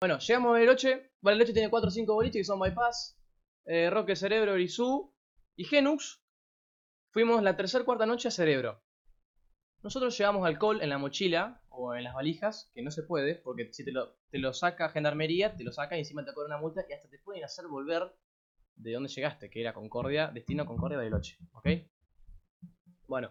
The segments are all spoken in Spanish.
Bueno, llegamos a Bariloche. Bariloche tiene 4 o 5 boliches que son Bypass, eh, Roque Cerebro, Irizú y Genux. Fuimos la tercera cuarta noche a Cerebro. Nosotros llevamos alcohol en la mochila o en las valijas, que no se puede, porque si te lo, saca Gendarmería, te lo saca y encima te cobra una multa y hasta te pueden hacer volver de donde llegaste, que era Concordia, destino Concordia Bariloche, ¿ok? Bueno,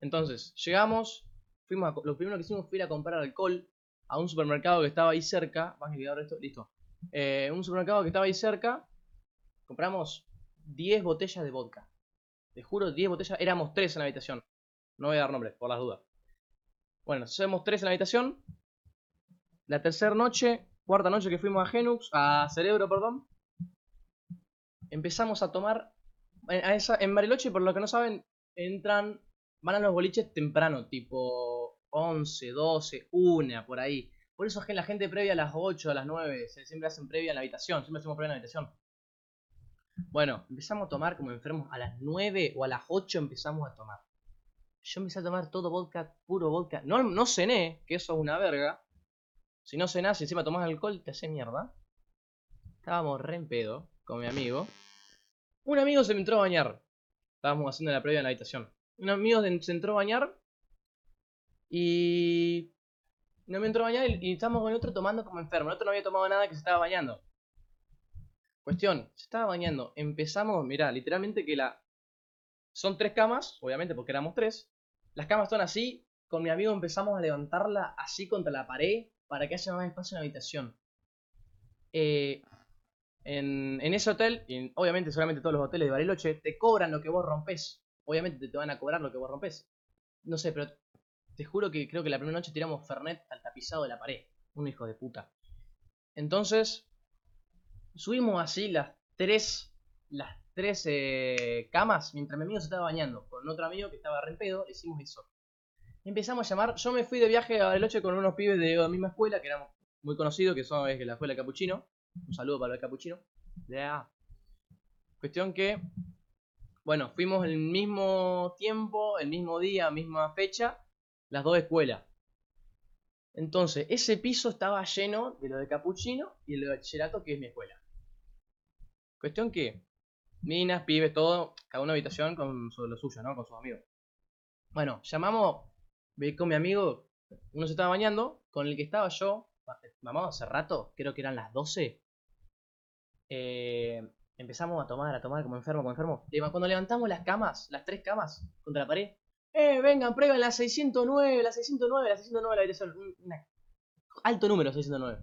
entonces, llegamos, fuimos a- lo primero que hicimos fue ir a comprar alcohol a un supermercado que estaba ahí cerca. Vas a esto, listo. Eh, un supermercado que estaba ahí cerca. Compramos 10 botellas de vodka. Te juro, 10 botellas. Éramos 3 en la habitación. No voy a dar nombres, por las dudas. Bueno, somos 3 en la habitación. La tercera noche, cuarta noche que fuimos a Genux, a Cerebro, perdón. Empezamos a tomar. Esa, en Bariloche, por lo que no saben, entran. Van a los boliches temprano, tipo 11, 12, 1, por ahí. Por eso es que la gente previa a las 8, a las 9, se, siempre hacen previa en la habitación, siempre hacemos previa en la habitación. Bueno, empezamos a tomar como enfermos a las 9 o a las 8 empezamos a tomar. Yo empecé a tomar todo vodka, puro vodka. No, no cené, que eso es una verga. Si no cenás y encima tomás alcohol, te hace mierda. Estábamos re en pedo con mi amigo. Un amigo se me entró a bañar. Estábamos haciendo la previa en la habitación. Un amigo se se entró a bañar y no me entró a bañar y, estábamos con el otro tomando como enfermo. El otro no había tomado nada que se estaba bañando. Cuestión, se estaba bañando. Empezamos, mirá, literalmente que la... Son tres camas, obviamente porque éramos tres. Las camas están así. Con mi amigo empezamos a levantarla así contra la pared para que haya más espacio en la habitación. Eh, en, en ese hotel, y en- obviamente solamente todos los hoteles de Bariloche, te cobran lo que vos rompes. Obviamente te, te van a cobrar lo que vos rompes. No sé, pero te juro que creo que la primera noche tiramos Fernet al tapizado de la pared. Un hijo de puta. Entonces, subimos así las tres, las tres eh, camas mientras mi amigo se estaba bañando. Con otro amigo que estaba re pedo, le hicimos eso. Empezamos a llamar. Yo me fui de viaje a Bariloche con unos pibes de la misma escuela que éramos muy conocidos, que son es la escuela Capuchino. Un saludo para el Capuchino. Ya. Cuestión que, bueno, fuimos el mismo tiempo, el mismo día, misma fecha, las dos escuelas. Entonces, ese piso estaba lleno de lo de Capuchino y el de bachillerato, que es mi escuela. Cuestión que, minas, pibes, todo, cada una habitación con su- lo suyo, ¿no? Con sus amigos. Bueno, llamamos, ve con mi amigo, uno se estaba bañando, con el que estaba yo, mamado hace rato, creo que eran las 12. Eh, empezamos a tomar, a tomar como enfermo, como enfermo. Y Cuando levantamos las camas, las tres camas, contra la pared, eh, vengan, prueben la 609, la 609, la 609, la dirección. un- una- alto número, 609.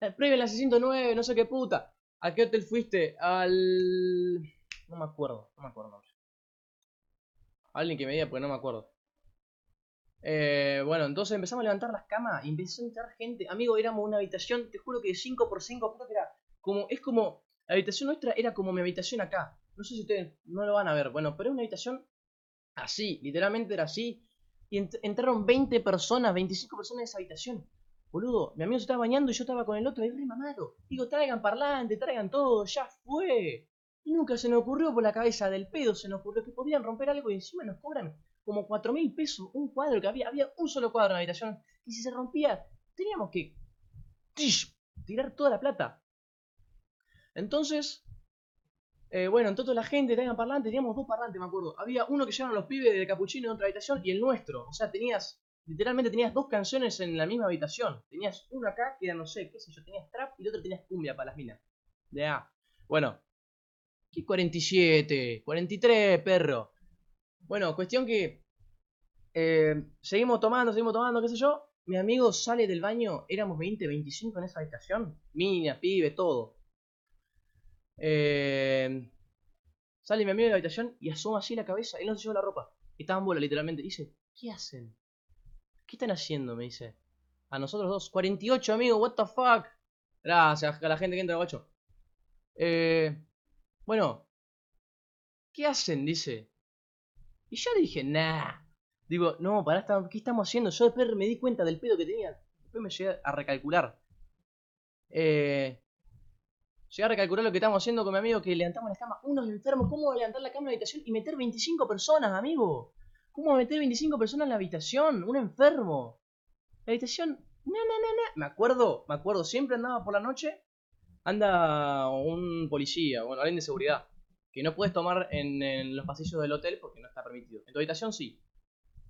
Eh, Prueben la 609, no sé qué puta. ¿A qué hotel fuiste? Al. No me acuerdo, no me acuerdo. Alguien que me diga, porque no me acuerdo. Eh, bueno, entonces empezamos a levantar las camas y empezó a entrar gente. Amigo, éramos una habitación, te juro que de 5 por 5 creo que era como. Es como. La habitación nuestra era como mi habitación acá. No sé si ustedes no lo van a ver. Bueno, pero es una habitación así, literalmente era así. Y ent- entraron 20 personas, 25 personas en esa habitación. Boludo, mi amigo se estaba bañando y yo estaba con el otro ahí re mamado. Digo, traigan parlante, traigan todo, ya fue. Y nunca se nos ocurrió por la cabeza del pedo, se nos ocurrió que podían romper algo y encima nos cobran como 4 mil pesos un cuadro que había. Había un solo cuadro en la habitación. Y si se rompía, teníamos que tirar toda la plata. Entonces, eh, bueno, entonces la gente traigan parlantes, teníamos dos parlantes, me acuerdo. Había uno que llevaron los pibes de Capuchino en otra habitación y el nuestro. O sea, tenías, literalmente tenías dos canciones en la misma habitación. Tenías uno acá que era, no sé, qué sé yo, tenías trap y el otro tenías cumbia para las minas. De A. Bueno. ¿Qué 47? 43, perro. Bueno, cuestión que eh, seguimos tomando, seguimos tomando, qué sé yo. Mi amigo sale del baño, éramos 20, 25 en esa habitación. Minas, pibe, todo. Eh, sale mi amigo de la habitación y asoma así la cabeza. Él no se llevó la ropa. Estaba en bola, literalmente. Dice, ¿qué hacen? ¿Qué están haciendo? Me dice. A nosotros dos. 48, amigo, what the fuck. Gracias a la gente que entra, guacho. Eh, bueno. ¿Qué hacen? Dice. Y yo dije, nah. Digo, no, pará, ¿qué estamos haciendo? Yo después me di cuenta del pedo que tenía. Después me llegué a recalcular. Eh, llegué a recalcular lo que estamos haciendo con mi amigo que levantamos las camas. Unos enfermos, ¿cómo levantar la cama en la habitación y meter 25 personas, amigo? ¿Cómo meter 25 personas en la habitación? Un enfermo. La habitación No, no, no, no. Me acuerdo, me acuerdo, siempre andaba por la noche. Anda un policía, bueno, alguien de seguridad. Que no puedes tomar en, los pasillos del hotel porque no está permitido. En tu habitación sí.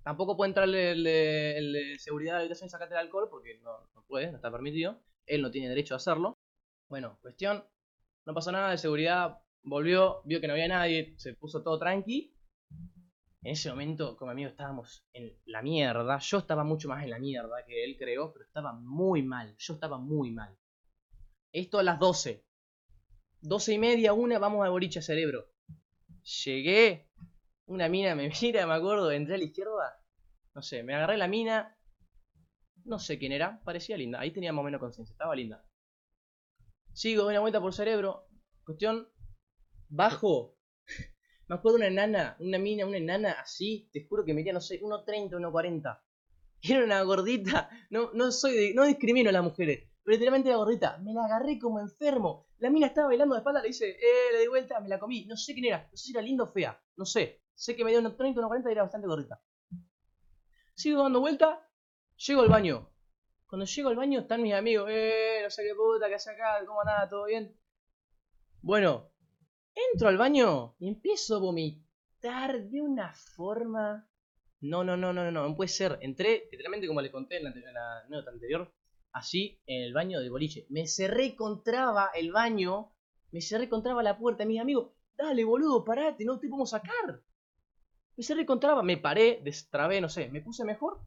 Tampoco puede entrar el, de seguridad de la habitación y sacarte el alcohol porque no puede, no está permitido. Él no tiene derecho a hacerlo. Bueno, cuestión. No pasó nada, de seguridad volvió, vio que no había nadie, se puso todo tranqui. En ese momento, como amigo, estábamos en la mierda. Yo estaba mucho más en la mierda que él, creo, pero estaba muy mal. Yo estaba muy mal. Esto a las 12. 12 y media, una, vamos a boricha cerebro. Llegué, una mina me mira, me acuerdo, entré a la izquierda. No sé, me agarré la mina. No sé quién era, parecía linda. Ahí tenía más o menos conciencia, estaba linda. Sigo, doy una vuelta por cerebro. Cuestión, bajo. Me acuerdo una enana, una mina, una enana así, te juro que medía, no sé, 1.30, 1.40. Era una gordita, no, no soy no discrimino a las mujeres, pero literalmente era gordita. Me la agarré como enfermo. La mina estaba bailando de espalda, le dice, eh, le di vuelta, me la comí. No sé quién era, no sé si era linda o fea, no sé. Sé que medía 1.30, 1.40 y era bastante gordita. Sigo dando vuelta, llego al baño. Cuando llego al baño están mis amigos, eh, no sé qué puta, qué hace acá, cómo nada, todo bien. Bueno, Entro al baño y empiezo a vomitar de una forma. No, no, no, no, no, no puede ser. Entré, literalmente como les conté en la, nota anterior, así en el baño de boliche. Me cerré contraba el baño, me cerré contraba la puerta. Mis amigos, dale boludo, parate, no te podemos sacar. Me cerré contraba, me paré, destrabé, no sé, me puse mejor.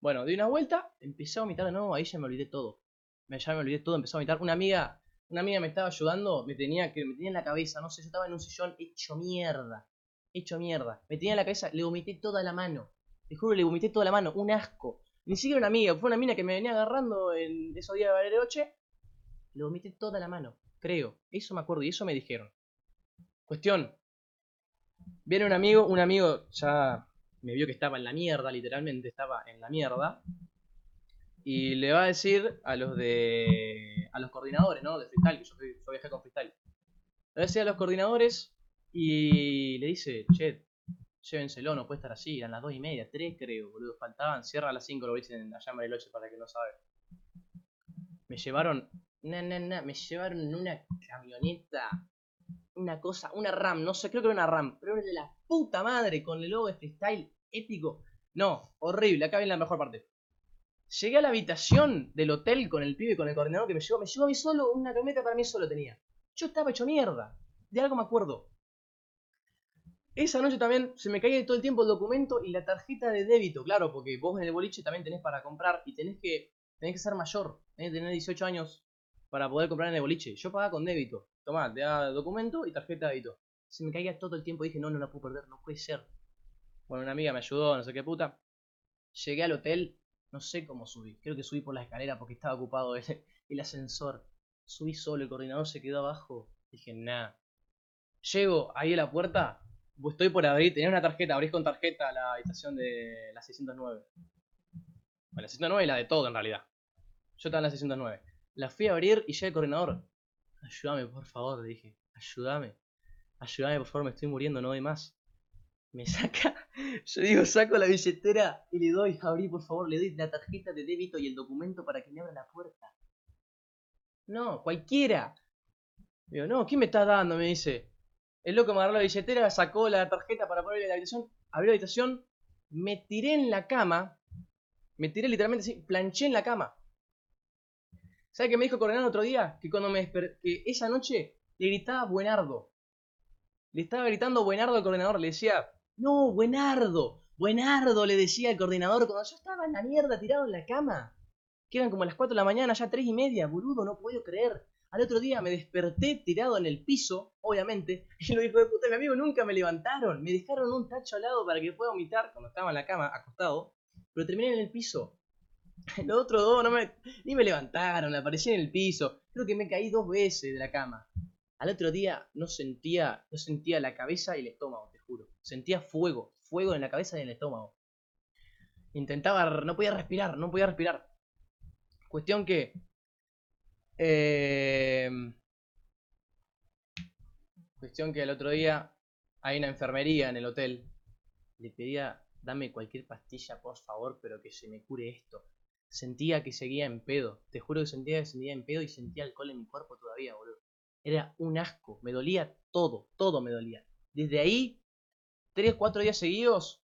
Bueno, di una vuelta, empecé a vomitar de nuevo, ahí ya me olvidé todo. Ya me olvidé todo, empecé a vomitar. Una amiga una amiga me estaba ayudando, me tenía que me tenía en la cabeza, no sé, yo estaba en un sillón hecho mierda, hecho mierda. Me tenía en la cabeza, le vomité toda la mano. Te juro, le vomité toda la mano, un asco. Ni siquiera una amiga, fue una mina que me venía agarrando en esos días de Bariloche. Le vomité toda la mano, creo. Eso me acuerdo y eso me dijeron. Cuestión. Viene un amigo, un amigo ya me vio que estaba en la mierda, literalmente estaba en la mierda. Y le va a decir a los de a los coordinadores, ¿no? De freestyle, que yo, yo viajé con freestyle. Le decía a los coordinadores y le dice, che, llévenselo, no puede estar así, eran las dos y media, tres creo, boludo, faltaban, cierra a las 5, lo dicen allá en Bariloche para que no sabe. Me llevaron, na, na, na, me llevaron en una camioneta, una cosa, una RAM, no sé, creo que era una RAM, pero era de la puta madre con el logo de freestyle épico. No, horrible, acá viene la mejor parte. Llegué a la habitación del hotel con el pibe, con el coordinador que me llevó. Me llevó a mí solo, una camioneta para mí solo tenía. Yo estaba hecho mierda. De algo me acuerdo. Esa noche también se me caía todo el tiempo el documento y la tarjeta de débito. Claro, porque vos en el boliche también tenés para comprar y tenés que, tenés que ser mayor. Tenés que tener 18 años para poder comprar en el boliche. Yo pagaba con débito. Tomá, te da documento y tarjeta de débito. Se me caía todo el tiempo. Dije, no, no la puedo perder, no puede ser. Bueno, una amiga me ayudó, no sé qué puta. Llegué al hotel no sé cómo subí. Creo que subí por la escalera porque estaba ocupado el, el ascensor. Subí solo, el coordinador se quedó abajo. Dije, nah. Llego ahí a la puerta. Estoy por abrir. Tenía una tarjeta. Abrís con tarjeta la habitación de la 609. Bueno, la 609 y la de todo en realidad. Yo estaba en la 609. La fui a abrir y llega el coordinador. Ayúdame, por favor, le dije. Ayúdame. Ayúdame, por favor, me estoy muriendo, no doy más me saca, yo digo, saco la billetera y le doy, abrí por favor, le doy la tarjeta de débito y el documento para que me abra la puerta. No, cualquiera. Digo, no, ¿quién me está dando? Me dice. El loco me agarró la billetera, sacó la tarjeta para ponerle la habitación, abrió la habitación, me tiré en la cama, me tiré literalmente así, planché en la cama. ¿Sabe qué me dijo Coronel otro día? Que cuando me desperté, que esa noche le gritaba Buenardo. Le estaba gritando Buenardo al coordinador, le decía, no, buenardo, buenardo, le decía el coordinador cuando yo estaba en la mierda tirado en la cama. Que eran como las 4 de la mañana, ya 3 y media, boludo, no puedo creer. Al otro día me desperté tirado en el piso, obviamente, y lo dijo de puta, mi amigo nunca me levantaron. Me dejaron un tacho al lado para que pueda vomitar cuando estaba en la cama, acostado, pero terminé en el piso. Los otros dos no me, ni me levantaron, aparecí en el piso. Creo que me caí dos veces de la cama. Al otro día no sentía, no sentía la cabeza y el estómago, te juro. Sentía fuego, fuego en la cabeza y en el estómago. Intentaba, no podía respirar, no podía respirar. Cuestión que... Eh, cuestión que el otro día hay una enfermería en el hotel. Le pedía, dame cualquier pastilla, por favor, pero que se me cure esto. Sentía que seguía en pedo. Te juro que sentía que seguía en pedo y sentía alcohol en mi cuerpo todavía, boludo. Era un asco, me dolía todo, todo me dolía. Desde ahí, tres, cuatro días seguidos,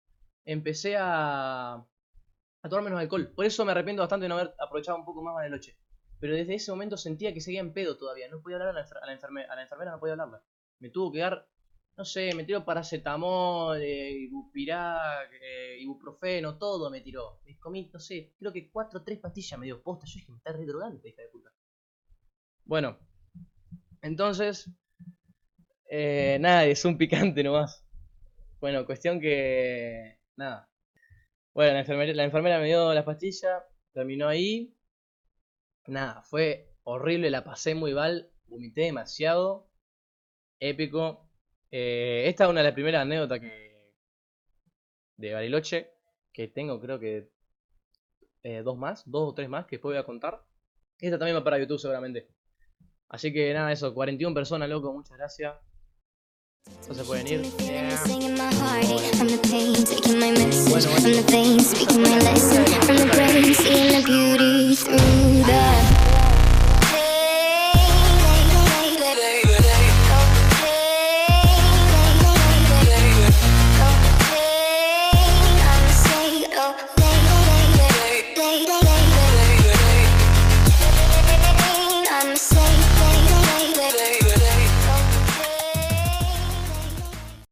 empecé a, a tomar menos alcohol. Por eso me arrepiento bastante de no haber aprovechado un poco más la noche. Pero desde ese momento sentía que seguía en pedo todavía. No podía hablar a la, a a la enfermera, no podía hablarla. Me tuvo que dar, no sé, me tiró paracetamol, eh, ibupirac, eh, ibuprofeno, todo me tiró. Me comí, no sé, creo que cuatro o tres pastillas me dio posta. Yo dije, me está redrogante, hija de puta. Bueno, entonces, eh, nada, es un picante nomás. Bueno, cuestión que, nada. Bueno, la enfermera, la enfermera me dio las pastillas, terminó ahí. Nada, fue horrible, la pasé muy mal, vomité demasiado, épico. Eh, esta es una de las primeras anécdotas que de Bariloche, que tengo creo que eh, dos más, dos o tres más que después voy a contar. Esta también va para YouTube seguramente. Así que nada, eso, 41 personas, loco, muchas gracias. No se pueden ir. Bueno, bueno.